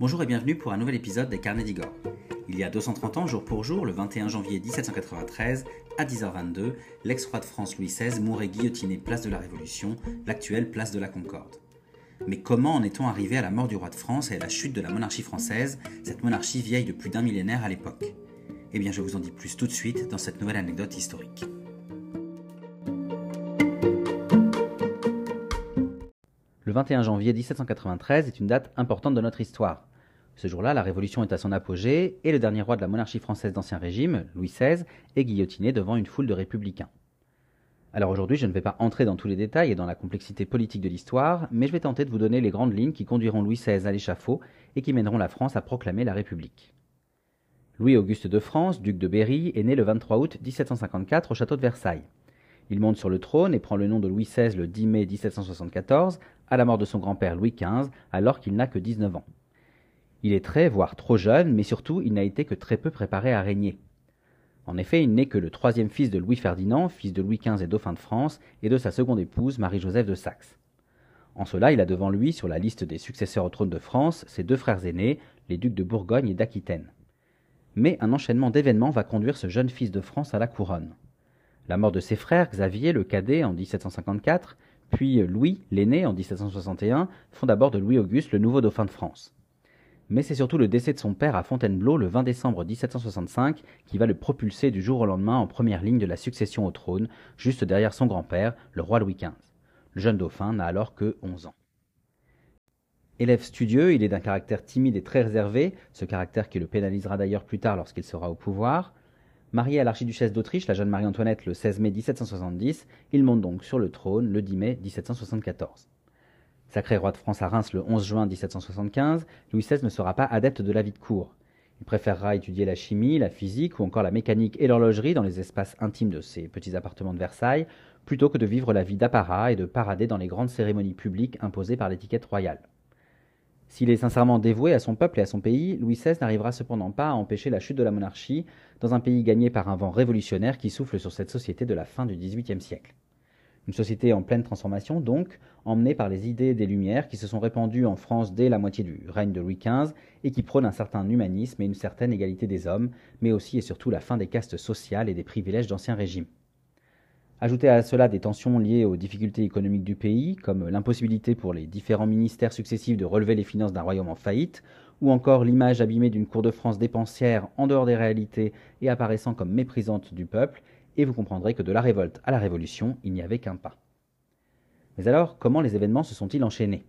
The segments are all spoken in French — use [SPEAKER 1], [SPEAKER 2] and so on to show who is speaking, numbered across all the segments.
[SPEAKER 1] Bonjour et bienvenue pour un nouvel épisode des Carnets d'Igor. Il y a 230 ans, jour pour jour, le 21 janvier 1793, à 10h22, l'ex-roi de France Louis XVI mourait guillotiné place de la Révolution, l'actuelle place de la Concorde. Mais comment en est-on arrivé à la mort du roi de France et à la chute de la monarchie française, cette monarchie vieille de plus d'un millénaire à l'époque? Eh bien, je vous en dis plus tout de suite dans cette nouvelle anecdote historique. 21 janvier 1793 est une date importante de notre histoire. Ce jour-là, la Révolution est à son apogée et le dernier roi de la monarchie française d'Ancien Régime, Louis XVI, est guillotiné devant une foule de républicains. Alors aujourd'hui, je ne vais pas entrer dans tous les détails et dans la complexité politique de l'histoire, mais je vais tenter de vous donner les grandes lignes qui conduiront Louis XVI à l'échafaud et qui mèneront la France à proclamer la République. Louis-Auguste de France, duc de Berry, est né le 23 août 1754 au château de Versailles. Il monte sur le trône et prend le nom de Louis XVI le 10 mai 1774, à la mort de son grand-père Louis XV, alors qu'il n'a que 19 ans. Il est très, voire trop jeune, mais surtout il n'a été que très peu préparé à régner. En effet, il n'est que le troisième fils de Louis Ferdinand, fils de Louis XV et dauphin de France, et de sa seconde épouse, Marie-Joseph de Saxe. En cela, il a devant lui, sur la liste des successeurs au trône de France, ses deux frères aînés, les ducs de Bourgogne et d'Aquitaine. Mais un enchaînement d'événements va conduire ce jeune fils de France à la couronne. La mort de ses frères, Xavier le cadet en 1754, puis Louis l'aîné en 1761, font d'abord de Louis-Auguste le nouveau dauphin de France. Mais c'est surtout le décès de son père à Fontainebleau le 20 décembre 1765 qui va le propulser du jour au lendemain en première ligne de la succession au trône, juste derrière son grand-père, le roi Louis XV. Le jeune dauphin n'a alors que 11 ans. Élève studieux, il est d'un caractère timide et très réservé, ce caractère qui le pénalisera d'ailleurs plus tard lorsqu'il sera au pouvoir. Marié à l'archiduchesse d'Autriche, la jeune Marie-Antoinette, le 16 mai 1770, il monte donc sur le trône le 10 mai 1774. Sacré roi de France à Reims le 11 juin 1775, Louis XVI ne sera pas adepte de la vie de cour. Il préférera étudier la chimie, la physique ou encore la mécanique et l'horlogerie dans les espaces intimes de ses petits appartements de Versailles, plutôt que de vivre la vie d'apparat et de parader dans les grandes cérémonies publiques imposées par l'étiquette royale. S'il est sincèrement dévoué à son peuple et à son pays, Louis XVI n'arrivera cependant pas à empêcher la chute de la monarchie dans un pays gagné par un vent révolutionnaire qui souffle sur cette société de la fin du XVIIIe siècle. Une société en pleine transformation, donc, emmenée par les idées des Lumières qui se sont répandues en France dès la moitié du règne de Louis XV et qui prônent un certain humanisme et une certaine égalité des hommes, mais aussi et surtout la fin des castes sociales et des privilèges d'Ancien Régime. Ajoutez à cela des tensions liées aux difficultés économiques du pays, comme l'impossibilité pour les différents ministères successifs de relever les finances d'un royaume en faillite, ou encore l'image abîmée d'une cour de France dépensière en dehors des réalités et apparaissant comme méprisante du peuple, et vous comprendrez que de la révolte à la révolution, il n'y avait qu'un pas. Mais alors, comment les événements se sont-ils enchaînés?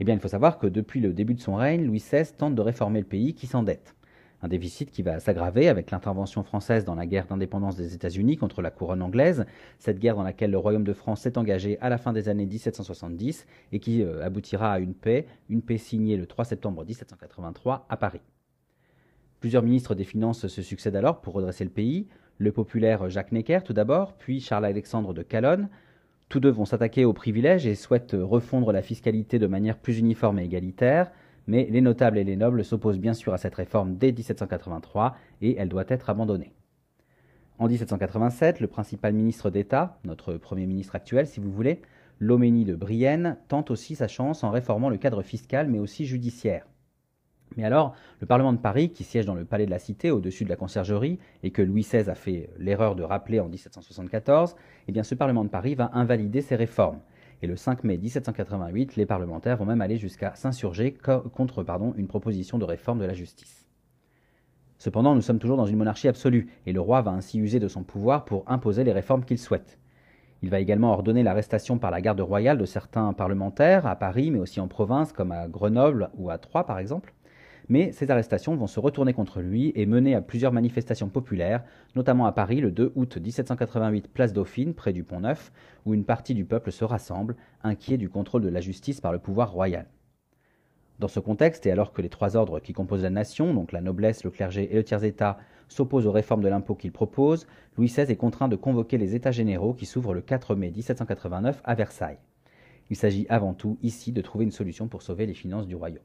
[SPEAKER 1] Eh bien, il faut savoir que depuis le début de son règne, Louis XVI tente de réformer le pays qui s'endette un déficit qui va s'aggraver avec l'intervention française dans la guerre d'indépendance des États-Unis contre la couronne anglaise, cette guerre dans laquelle le Royaume de France s'est engagé à la fin des années 1770 et qui euh, aboutira à une paix, une paix signée le 3 septembre 1783 à Paris. Plusieurs ministres des Finances se succèdent alors pour redresser le pays, le populaire Jacques Necker tout d'abord, puis Charles-Alexandre de Calonne. Tous deux vont s'attaquer aux privilèges et souhaitent refondre la fiscalité de manière plus uniforme et égalitaire mais les notables et les nobles s'opposent bien sûr à cette réforme dès 1783 et elle doit être abandonnée. En 1787, le principal ministre d'État, notre Premier ministre actuel si vous voulez, Loménie de Brienne, tente aussi sa chance en réformant le cadre fiscal mais aussi judiciaire. Mais alors, le Parlement de Paris, qui siège dans le palais de la Cité au-dessus de la conciergerie, et que Louis XVI a fait l'erreur de rappeler en 1774, eh bien ce Parlement de Paris va invalider ces réformes. Et le 5 mai 1788, les parlementaires vont même aller jusqu'à s'insurger contre une proposition de réforme de la justice. Cependant, nous sommes toujours dans une monarchie absolue, et le roi va ainsi user de son pouvoir pour imposer les réformes qu'il souhaite. Il va également ordonner l'arrestation par la garde royale de certains parlementaires, à Paris, mais aussi en province, comme à Grenoble ou à Troyes par exemple mais ces arrestations vont se retourner contre lui et mener à plusieurs manifestations populaires, notamment à Paris le 2 août 1788 place Dauphine, près du Pont Neuf, où une partie du peuple se rassemble, inquiet du contrôle de la justice par le pouvoir royal. Dans ce contexte, et alors que les trois ordres qui composent la nation, donc la noblesse, le clergé et le tiers-état, s'opposent aux réformes de l'impôt qu'il propose, Louis XVI est contraint de convoquer les États généraux qui s'ouvrent le 4 mai 1789 à Versailles. Il s'agit avant tout ici de trouver une solution pour sauver les finances du royaume.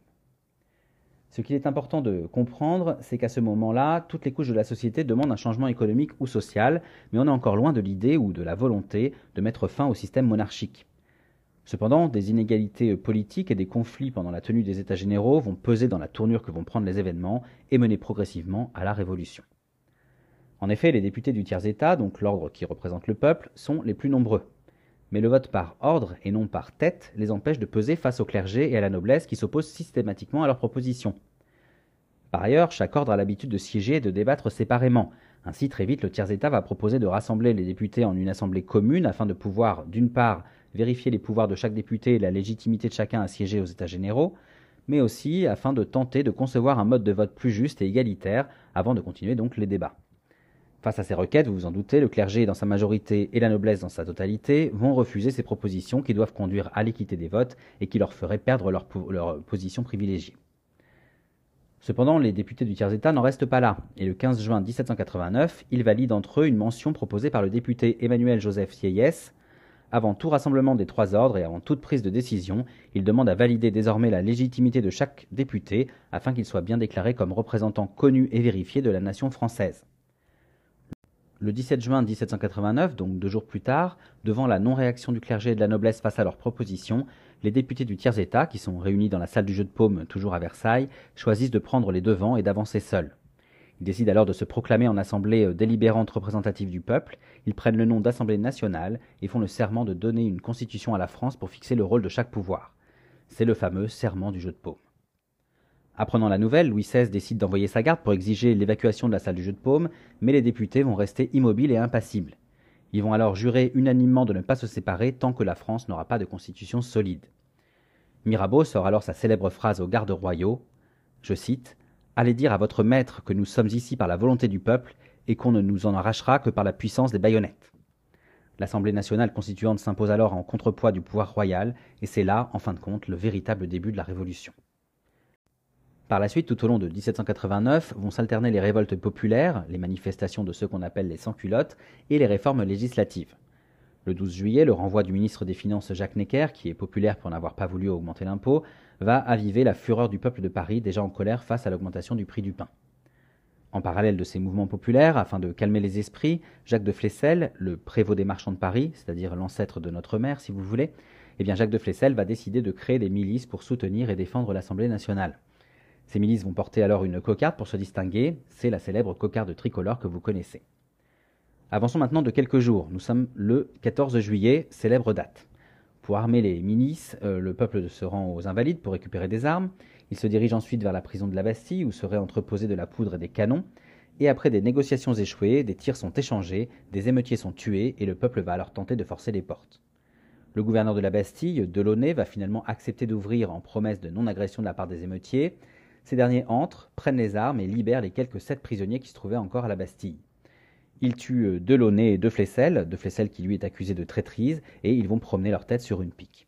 [SPEAKER 1] Ce qu'il est important de comprendre, c'est qu'à ce moment-là, toutes les couches de la société demandent un changement économique ou social, mais on est encore loin de l'idée ou de la volonté de mettre fin au système monarchique. Cependant, des inégalités politiques et des conflits pendant la tenue des États généraux vont peser dans la tournure que vont prendre les événements et mener progressivement à la Révolution. En effet, les députés du tiers-État, donc l'ordre qui représente le peuple, sont les plus nombreux. Mais le vote par ordre et non par tête les empêche de peser face au clergé et à la noblesse qui s'opposent systématiquement à leurs propositions. Par ailleurs, chaque ordre a l'habitude de siéger et de débattre séparément. Ainsi, très vite, le tiers-État va proposer de rassembler les députés en une assemblée commune afin de pouvoir, d'une part, vérifier les pouvoirs de chaque député et la légitimité de chacun à siéger aux États généraux, mais aussi afin de tenter de concevoir un mode de vote plus juste et égalitaire avant de continuer donc les débats. Face à ces requêtes, vous vous en doutez, le clergé dans sa majorité et la noblesse dans sa totalité vont refuser ces propositions qui doivent conduire à l'équité des votes et qui leur feraient perdre leur, position privilégiée. Cependant, les députés du tiers-État n'en restent pas là, et le 15 juin 1789, ils valident entre eux une mention proposée par le député Emmanuel Joseph Sieyès, avant tout rassemblement des trois ordres et avant toute prise de décision, il demande à valider désormais la légitimité de chaque député afin qu'il soit bien déclaré comme représentant connu et vérifié de la nation française. Le 17 juin 1789, donc deux jours plus tard, devant la non-réaction du clergé et de la noblesse face à leurs propositions, les députés du tiers-État, qui sont réunis dans la salle du jeu de paume toujours à Versailles, choisissent de prendre les devants et d'avancer seuls. Ils décident alors de se proclamer en assemblée euh, délibérante représentative du peuple, ils prennent le nom d'Assemblée nationale et font le serment de donner une constitution à la France pour fixer le rôle de chaque pouvoir. C'est le fameux serment du jeu de paume. Apprenant la nouvelle, Louis XVI décide d'envoyer sa garde pour exiger l'évacuation de la salle du jeu de paume, mais les députés vont rester immobiles et impassibles. Ils vont alors jurer unanimement de ne pas se séparer tant que la France n'aura pas de constitution solide. Mirabeau sort alors sa célèbre phrase aux gardes royaux, je cite, Allez dire à votre maître que nous sommes ici par la volonté du peuple et qu'on ne nous en arrachera que par la puissance des baïonnettes. L'Assemblée nationale constituante s'impose alors en contrepoids du pouvoir royal, et c'est là, en fin de compte, le véritable début de la Révolution. Par la suite, tout au long de 1789, vont s'alterner les révoltes populaires, les manifestations de ceux qu'on appelle les sans-culottes, et les réformes législatives. Le 12 juillet, le renvoi du ministre des Finances Jacques Necker, qui est populaire pour n'avoir pas voulu augmenter l'impôt, va aviver la fureur du peuple de Paris déjà en colère face à l'augmentation du prix du pain. En parallèle de ces mouvements populaires, afin de calmer les esprits, Jacques de Flessel, le prévôt des marchands de Paris, c'est-à-dire l'ancêtre de notre mère si vous voulez, eh bien Jacques de Flessel va décider de créer des milices pour soutenir et défendre l'Assemblée nationale. Ces milices vont porter alors une cocarde pour se distinguer, c'est la célèbre cocarde tricolore que vous connaissez. Avançons maintenant de quelques jours, nous sommes le 14 juillet, célèbre date. Pour armer les milices, euh, le peuple se rend aux Invalides pour récupérer des armes. Il se dirige ensuite vers la prison de la Bastille où serait entreposé de la poudre et des canons. Et après des négociations échouées, des tirs sont échangés, des émeutiers sont tués et le peuple va alors tenter de forcer les portes. Le gouverneur de la Bastille, Delaunay, va finalement accepter d'ouvrir en promesse de non-agression de la part des émeutiers. Ces derniers entrent, prennent les armes et libèrent les quelques sept prisonniers qui se trouvaient encore à la Bastille. Ils tuent euh, Delaunay et De Flessel, De Flessel qui lui est accusé de traîtrise, et ils vont promener leur tête sur une pique.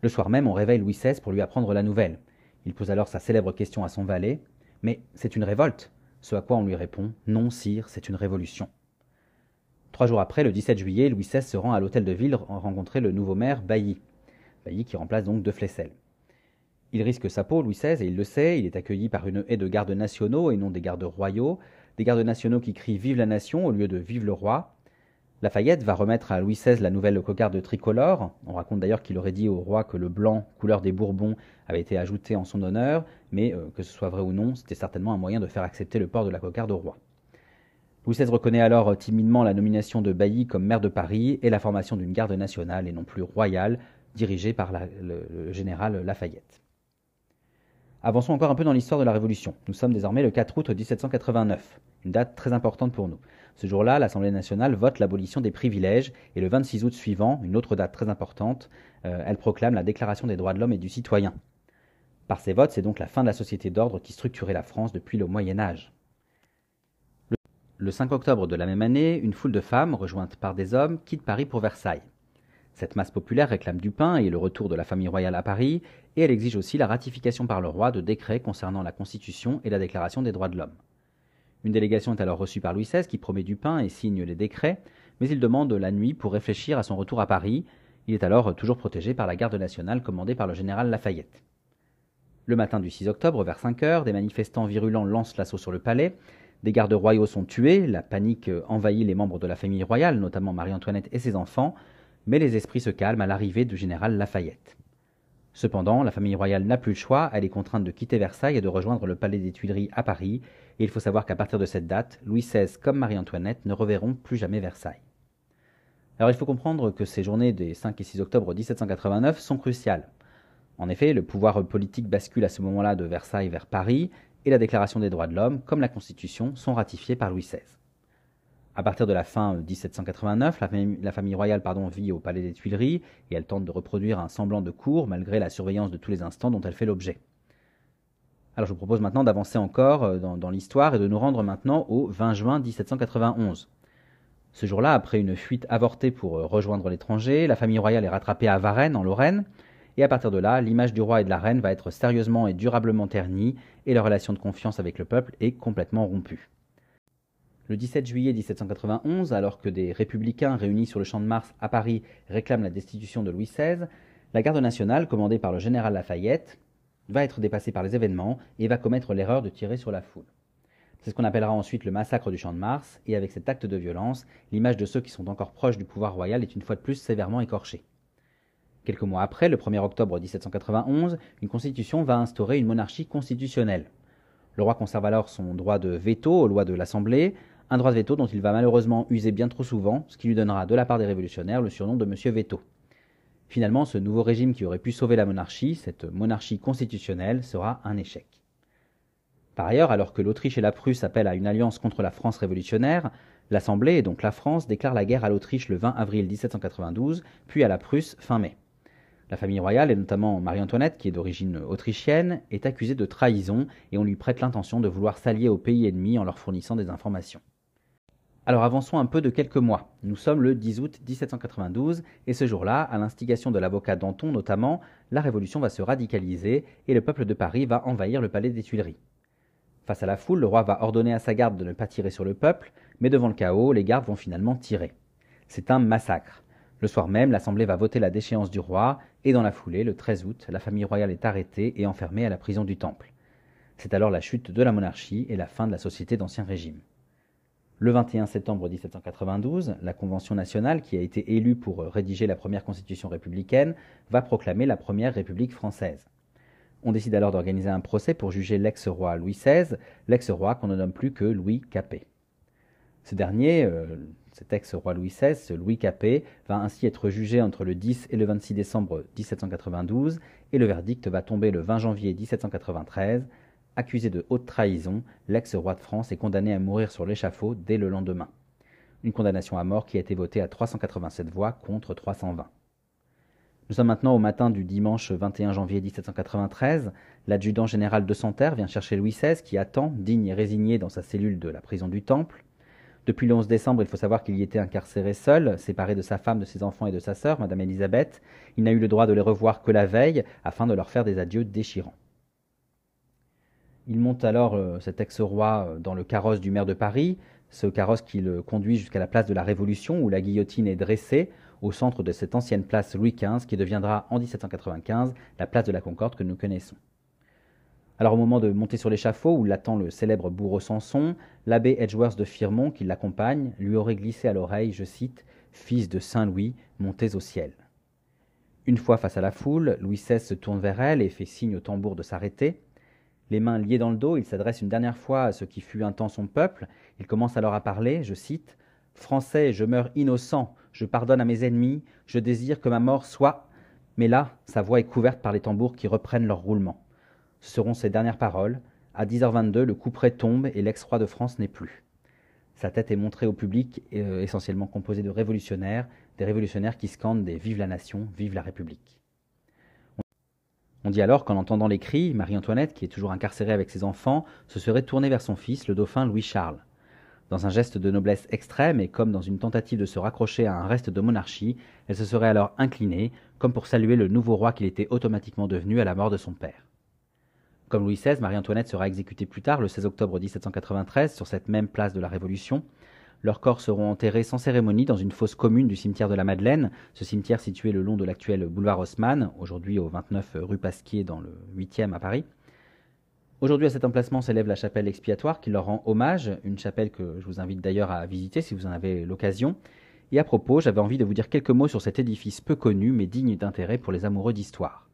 [SPEAKER 1] Le soir même, on réveille Louis XVI pour lui apprendre la nouvelle. Il pose alors sa célèbre question à son valet Mais c'est une révolte Ce à quoi on lui répond Non, sire, c'est une révolution. Trois jours après, le 17 juillet, Louis XVI se rend à l'hôtel de ville rencontrer le nouveau maire Bailly. Bailly qui remplace donc De Flessel. Il risque sa peau, Louis XVI, et il le sait, il est accueilli par une haie de gardes nationaux et non des gardes royaux, des gardes nationaux qui crient Vive la nation au lieu de Vive le roi. Lafayette va remettre à Louis XVI la nouvelle cocarde tricolore. On raconte d'ailleurs qu'il aurait dit au roi que le blanc, couleur des Bourbons, avait été ajouté en son honneur, mais euh, que ce soit vrai ou non, c'était certainement un moyen de faire accepter le port de la cocarde au roi. Louis XVI reconnaît alors euh, timidement la nomination de Bailly comme maire de Paris et la formation d'une garde nationale et non plus royale, dirigée par le général Lafayette. Avançons encore un peu dans l'histoire de la Révolution. Nous sommes désormais le 4 août 1789, une date très importante pour nous. Ce jour-là, l'Assemblée nationale vote l'abolition des privilèges et le 26 août suivant, une autre date très importante, euh, elle proclame la Déclaration des droits de l'homme et du citoyen. Par ces votes, c'est donc la fin de la société d'ordre qui structurait la France depuis le Moyen Âge. Le 5 octobre de la même année, une foule de femmes, rejointes par des hommes, quitte Paris pour Versailles. Cette masse populaire réclame du pain et le retour de la famille royale à Paris, et elle exige aussi la ratification par le roi de décrets concernant la Constitution et la Déclaration des droits de l'homme. Une délégation est alors reçue par Louis XVI qui promet du pain et signe les décrets, mais il demande la nuit pour réfléchir à son retour à Paris. Il est alors toujours protégé par la garde nationale commandée par le général Lafayette. Le matin du 6 octobre, vers 5 heures, des manifestants virulents lancent l'assaut sur le palais. Des gardes royaux sont tués, la panique envahit les membres de la famille royale, notamment Marie-Antoinette et ses enfants, mais les esprits se calment à l'arrivée du général Lafayette. Cependant, la famille royale n'a plus le choix, elle est contrainte de quitter Versailles et de rejoindre le palais des Tuileries à Paris, et il faut savoir qu'à partir de cette date, Louis XVI comme Marie-Antoinette ne reverront plus jamais Versailles. Alors il faut comprendre que ces journées des 5 et 6 octobre 1789 sont cruciales. En effet, le pouvoir politique bascule à ce moment-là de Versailles vers Paris, et la Déclaration des droits de l'homme, comme la Constitution, sont ratifiées par Louis XVI. À partir de la fin 1789, la famille, royale vit au palais des Tuileries et elle tente de reproduire un semblant de cour malgré la surveillance de tous les instants dont elle fait l'objet. Alors je vous propose maintenant d'avancer encore euh, dans, dans l'histoire et de nous rendre maintenant au 20 juin 1791. Ce jour-là, après une fuite avortée pour euh, rejoindre l'étranger, la famille royale est rattrapée à Varennes, en Lorraine, et à partir de là, l'image du roi et de la reine va être sérieusement et durablement ternie, et leur relation de confiance avec le peuple est complètement rompue. Le 17 juillet 1791, alors que des républicains réunis sur le champ de Mars à Paris réclament la destitution de Louis XVI, la garde nationale, commandée par le général Lafayette, va être dépassée par les événements et va commettre l'erreur de tirer sur la foule. C'est ce qu'on appellera ensuite le massacre du champ de Mars, et avec cet acte de violence, l'image de ceux qui sont encore proches du pouvoir royal est une fois de plus sévèrement écorchée. Quelques mois après, le 1er octobre 1791, une constitution va instaurer une monarchie constitutionnelle. Le roi conserve alors son droit de veto aux lois de l'Assemblée, un droit de veto dont il va malheureusement user bien trop souvent, ce qui lui donnera de la part des révolutionnaires le surnom de Monsieur Veto. Finalement, ce nouveau régime qui aurait pu sauver la monarchie, cette monarchie constitutionnelle, sera un échec. Par ailleurs, alors que l'Autriche et la Prusse appellent à une alliance contre la France révolutionnaire, l'Assemblée, et donc la France, déclare la guerre à l'Autriche le 20 avril 1792, puis à la Prusse fin mai. La famille royale, et notamment Marie-Antoinette, qui est d'origine autrichienne, est accusée de trahison et on lui prête l'intention de vouloir s'allier aux pays ennemis en leur fournissant des informations. Alors avançons un peu de quelques mois. Nous sommes le 10 août 1792 et ce jour-là, à l'instigation de l'avocat Danton notamment, la révolution va se radicaliser et le peuple de Paris va envahir le palais des Tuileries. Face à la foule, le roi va ordonner à sa garde de ne pas tirer sur le peuple, mais devant le chaos, les gardes vont finalement tirer. C'est un massacre. Le soir même, l'Assemblée va voter la déchéance du roi, et dans la foulée, le 13 août, la famille royale est arrêtée et enfermée à la prison du Temple. C'est alors la chute de la monarchie et la fin de la société d'Ancien Régime. Le 21 septembre 1792, la Convention nationale, qui a été élue pour rédiger la première constitution républicaine, va proclamer la première République française. On décide alors d'organiser un procès pour juger l'ex-roi Louis XVI, l'ex-roi qu'on ne nomme plus que Louis Capet. Ce dernier, euh, cet ex-roi Louis XVI, Louis Capet, va ainsi être jugé entre le 10 et le 26 décembre 1792, et le verdict va tomber le 20 janvier 1793, Accusé de haute trahison, l'ex-roi de France est condamné à mourir sur l'échafaud dès le lendemain. Une condamnation à mort qui a été votée à 387 voix contre 320. Nous sommes maintenant au matin du dimanche 21 janvier 1793. L'adjudant général de Santerre vient chercher Louis XVI qui attend, digne et résigné, dans sa cellule de la prison du Temple. Depuis le 11 décembre, il faut savoir qu'il y était incarcéré seul, séparé de sa femme, de ses enfants et de sa sœur, Madame Élisabeth. Il n'a eu le droit de les revoir que la veille, afin de leur faire des adieux déchirants. Il monte alors, euh, cet ex-roi, euh, dans le carrosse du maire de Paris, ce carrosse qui le conduit jusqu'à la place de la Révolution, où la guillotine est dressée, au centre de cette ancienne place Louis XV, qui deviendra en 1795 la place de la Concorde que nous connaissons. Alors au moment de monter sur l'échafaud, où l'attend le célèbre bourreau Samson, l'abbé Edgeworth de Firmont, qui l'accompagne, lui aurait glissé à l'oreille, je cite, Fils de Saint Louis, montez au ciel. Une fois face à la foule, Louis XVI se tourne vers elle et fait signe au tambour de s'arrêter. Les mains liées dans le dos, il s'adresse une dernière fois à ce qui fut un temps son peuple. Il commence alors à parler, je cite Français, je meurs innocent, je pardonne à mes ennemis, je désire que ma mort soit. Mais là, sa voix est couverte par les tambours qui reprennent leur roulement. Ce seront ses dernières paroles. À 10h22, le couperet tombe et l'ex-roi de France n'est plus. Sa tête est montrée au public, euh, essentiellement composé de révolutionnaires, des révolutionnaires qui scandent des Vive la nation, vive la République. On dit alors qu'en entendant les cris, Marie-Antoinette, qui est toujours incarcérée avec ses enfants, se serait tournée vers son fils, le dauphin Louis-Charles. Dans un geste de noblesse extrême et comme dans une tentative de se raccrocher à un reste de monarchie, elle se serait alors inclinée, comme pour saluer le nouveau roi qu'il était automatiquement devenu à la mort de son père. Comme Louis XVI, Marie-Antoinette sera exécutée plus tard, le 16 octobre 1793, sur cette même place de la Révolution, leurs corps seront enterrés sans cérémonie dans une fosse commune du cimetière de la Madeleine, ce cimetière situé le long de l'actuel boulevard Haussmann, aujourd'hui au 29 rue Pasquier dans le 8e à Paris. Aujourd'hui, à cet emplacement s'élève la chapelle expiatoire qui leur rend hommage, une chapelle que je vous invite d'ailleurs à visiter si vous en avez l'occasion. Et à propos, j'avais envie de vous dire quelques mots sur cet édifice peu connu mais digne d'intérêt pour les amoureux d'histoire.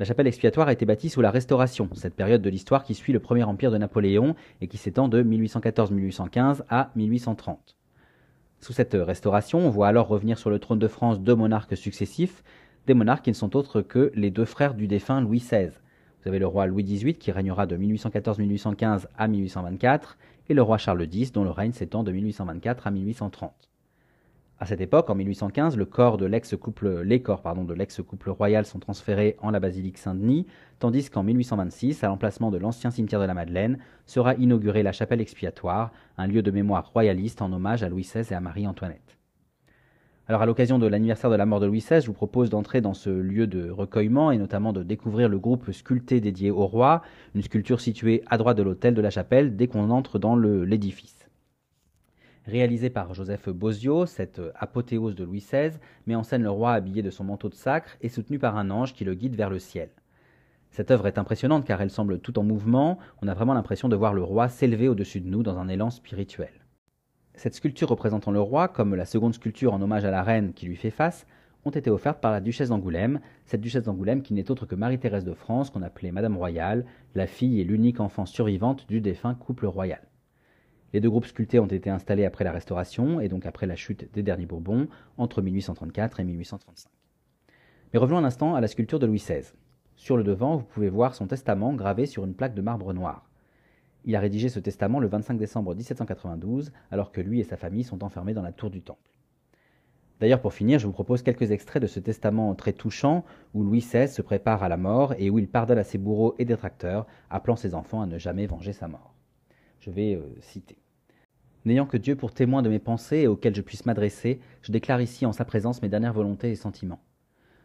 [SPEAKER 1] La chapelle expiatoire a été bâtie sous la Restauration, cette période de l'histoire qui suit le premier empire de Napoléon et qui s'étend de 1814-1815 à 1830. Sous cette restauration, on voit alors revenir sur le trône de France deux monarques successifs, des monarques qui ne sont autres que les deux frères du défunt Louis XVI. Vous avez le roi Louis XVIII qui régnera de 1814-1815 à 1824 et le roi Charles X dont le règne s'étend de 1824 à 1830. À cette époque, en 1815, le corps de l'ex-couple, les corps de l'ex-couple royal sont transférés en la basilique Saint-Denis, tandis qu'en 1826, à l'emplacement de l'ancien cimetière de la Madeleine, sera inaugurée la chapelle expiatoire, un lieu de mémoire royaliste en hommage à Louis XVI et à Marie-Antoinette. Alors à l'occasion de l'anniversaire de la mort de Louis XVI, je vous propose d'entrer dans ce lieu de recueillement et notamment de découvrir le groupe sculpté dédié au roi, une sculpture située à droite de l'autel de la chapelle dès qu'on entre dans l'édifice. Réalisé par Joseph Bozio, cette apothéose de Louis XVI met en scène le roi habillé de son manteau de sacre et soutenu par un ange qui le guide vers le ciel. Cette œuvre est impressionnante car elle semble tout en mouvement, on a vraiment l'impression de voir le roi s'élever au-dessus de nous dans un élan spirituel. Cette sculpture représentant le roi, comme la seconde sculpture en hommage à la reine qui lui fait face, ont été offertes par la duchesse d'Angoulême, cette duchesse d'Angoulême qui n'est autre que Marie-Thérèse de France, qu'on appelait Madame Royale, la fille et l'unique enfant survivante du défunt couple royal. Les deux groupes sculptés ont été installés après la Restauration et donc après la chute des derniers Bourbons entre 1834 et 1835. Mais revenons un instant à la sculpture de Louis XVI. Sur le devant, vous pouvez voir son testament gravé sur une plaque de marbre noir. Il a rédigé ce testament le 25 décembre 1792, alors que lui et sa famille sont enfermés dans la tour du Temple. D'ailleurs, pour finir, je vous propose quelques extraits de ce testament très touchant où Louis XVI se prépare à la mort et où il pardonne à ses bourreaux et détracteurs, appelant ses enfants à ne jamais venger sa mort. Je vais euh, citer. N'ayant que Dieu pour témoin de mes pensées et auquel je puisse m'adresser, je déclare ici en sa présence mes dernières volontés et sentiments.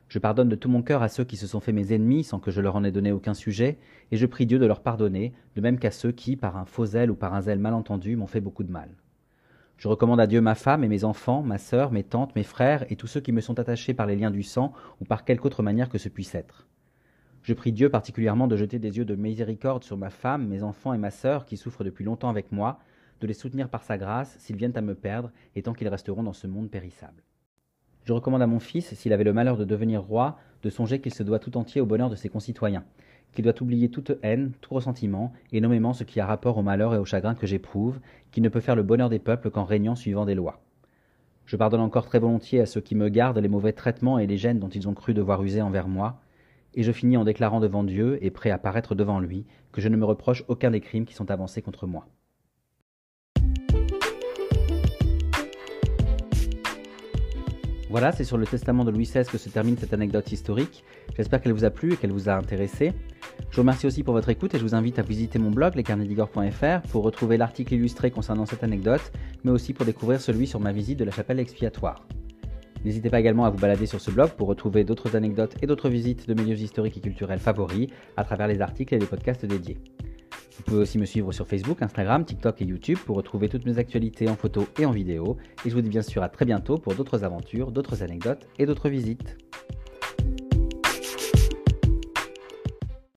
[SPEAKER 1] Je pardonne de tout mon cœur à ceux qui se sont fait mes ennemis sans que je leur en ai donné aucun sujet, et je prie Dieu de leur pardonner, de même qu'à ceux qui, par un faux zèle ou par un zèle mal entendu, m'ont fait beaucoup de mal. Je recommande à Dieu ma femme et mes enfants, ma sœur, mes tantes, mes frères et tous ceux qui me sont attachés par les liens du sang ou par quelque autre manière que ce puisse être. Je prie Dieu particulièrement de jeter des yeux de miséricorde sur ma femme, mes enfants et ma sœur qui souffrent depuis longtemps avec moi, de les soutenir par sa grâce s'ils viennent à me perdre et tant qu'ils resteront dans ce monde périssable. Je recommande à mon fils, s'il avait le malheur de devenir roi, de songer qu'il se doit tout entier au bonheur de ses concitoyens, qu'il doit oublier toute haine, tout ressentiment, et nommément ce qui a rapport au malheur et au chagrin que j'éprouve, qu'il ne peut faire le bonheur des peuples qu'en régnant suivant des lois. Je pardonne encore très volontiers à ceux qui me gardent les mauvais traitements et les gênes dont ils ont cru devoir user envers moi, et je finis en déclarant devant Dieu, et prêt à paraître devant lui, que je ne me reproche aucun des crimes qui sont avancés contre moi. Voilà, c'est sur le testament de Louis XVI que se termine cette anecdote historique. J'espère qu'elle vous a plu et qu'elle vous a intéressé. Je vous remercie aussi pour votre écoute et je vous invite à visiter mon blog lescarnedigore.fr pour retrouver l'article illustré concernant cette anecdote, mais aussi pour découvrir celui sur ma visite de la chapelle expiatoire. N'hésitez pas également à vous balader sur ce blog pour retrouver d'autres anecdotes et d'autres visites de mes lieux historiques et culturels favoris à travers les articles et les podcasts dédiés. Vous pouvez aussi me suivre sur Facebook, Instagram, TikTok et YouTube pour retrouver toutes mes actualités en photo et en vidéo. Et je vous dis bien sûr à très bientôt pour d'autres aventures, d'autres anecdotes et d'autres visites.